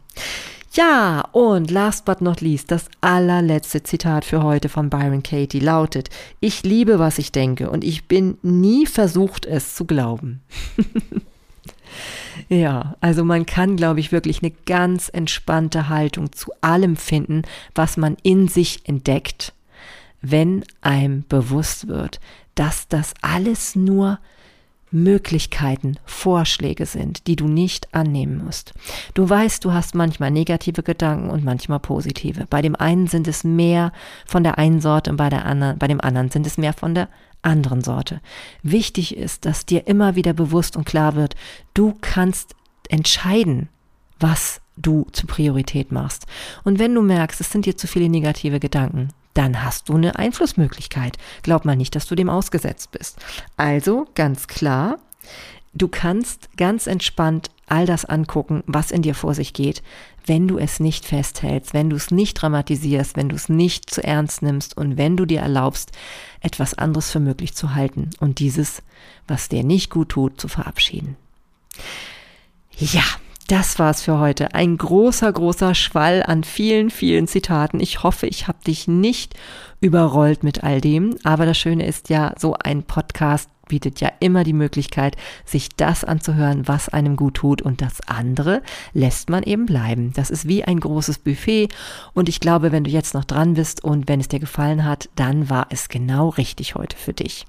Ja, und last but not least, das allerletzte Zitat für heute von Byron Katie lautet, ich liebe, was ich denke und ich bin nie versucht, es zu glauben. ja, also man kann, glaube ich, wirklich eine ganz entspannte Haltung zu allem finden, was man in sich entdeckt, wenn einem bewusst wird, dass das alles nur Möglichkeiten, Vorschläge sind, die du nicht annehmen musst. Du weißt, du hast manchmal negative Gedanken und manchmal positive. Bei dem einen sind es mehr von der einen Sorte und bei, der anderen, bei dem anderen sind es mehr von der anderen Sorte. Wichtig ist, dass dir immer wieder bewusst und klar wird, du kannst entscheiden, was du zur Priorität machst. Und wenn du merkst, es sind dir zu viele negative Gedanken, dann hast du eine Einflussmöglichkeit. Glaub mal nicht, dass du dem ausgesetzt bist. Also ganz klar, du kannst ganz entspannt all das angucken, was in dir vor sich geht, wenn du es nicht festhältst, wenn du es nicht dramatisierst, wenn du es nicht zu ernst nimmst und wenn du dir erlaubst, etwas anderes für möglich zu halten und dieses, was dir nicht gut tut, zu verabschieden. Ja, das war's für heute. Ein großer, großer Schwall an vielen, vielen Zitaten. Ich hoffe, ich habe dich nicht überrollt mit all dem. Aber das Schöne ist ja, so ein Podcast bietet ja immer die Möglichkeit, sich das anzuhören, was einem gut tut und das andere lässt man eben bleiben. Das ist wie ein großes Buffet und ich glaube, wenn du jetzt noch dran bist und wenn es dir gefallen hat, dann war es genau richtig heute für dich.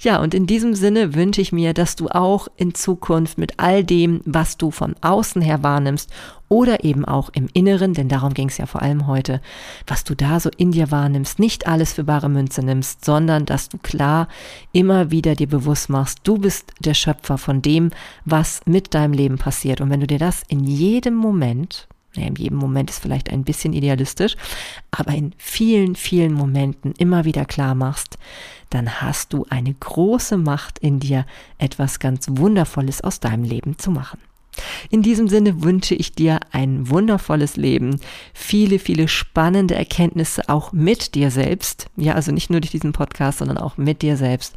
Ja, und in diesem Sinne wünsche ich mir, dass du auch in Zukunft mit all dem, was du von außen her wahrnimmst oder eben auch im Inneren, denn darum ging es ja vor allem heute, was du da so in dir wahrnimmst, nicht alles für bare Münze nimmst, sondern dass du klar immer wieder dir bewusst machst, du bist der Schöpfer von dem, was mit deinem Leben passiert. Und wenn du dir das in jedem Moment, naja, in jedem Moment ist vielleicht ein bisschen idealistisch, aber in vielen, vielen Momenten immer wieder klar machst, dann hast du eine große Macht in dir, etwas ganz Wundervolles aus deinem Leben zu machen. In diesem Sinne wünsche ich dir ein wundervolles Leben, viele, viele spannende Erkenntnisse auch mit dir selbst. Ja, also nicht nur durch diesen Podcast, sondern auch mit dir selbst.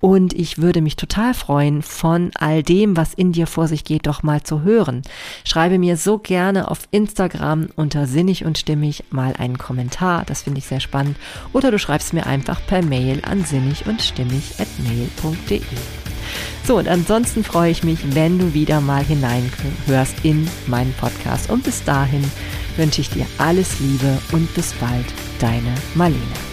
Und ich würde mich total freuen, von all dem, was in dir vor sich geht, doch mal zu hören. Schreibe mir so gerne auf Instagram unter sinnig und stimmig mal einen Kommentar. Das finde ich sehr spannend. Oder du schreibst mir einfach per Mail an sinnig und stimmig at mail.de. So, und ansonsten freue ich mich, wenn du wieder mal hineinhörst in meinen Podcast. Und bis dahin wünsche ich dir alles Liebe und bis bald, deine Marlene.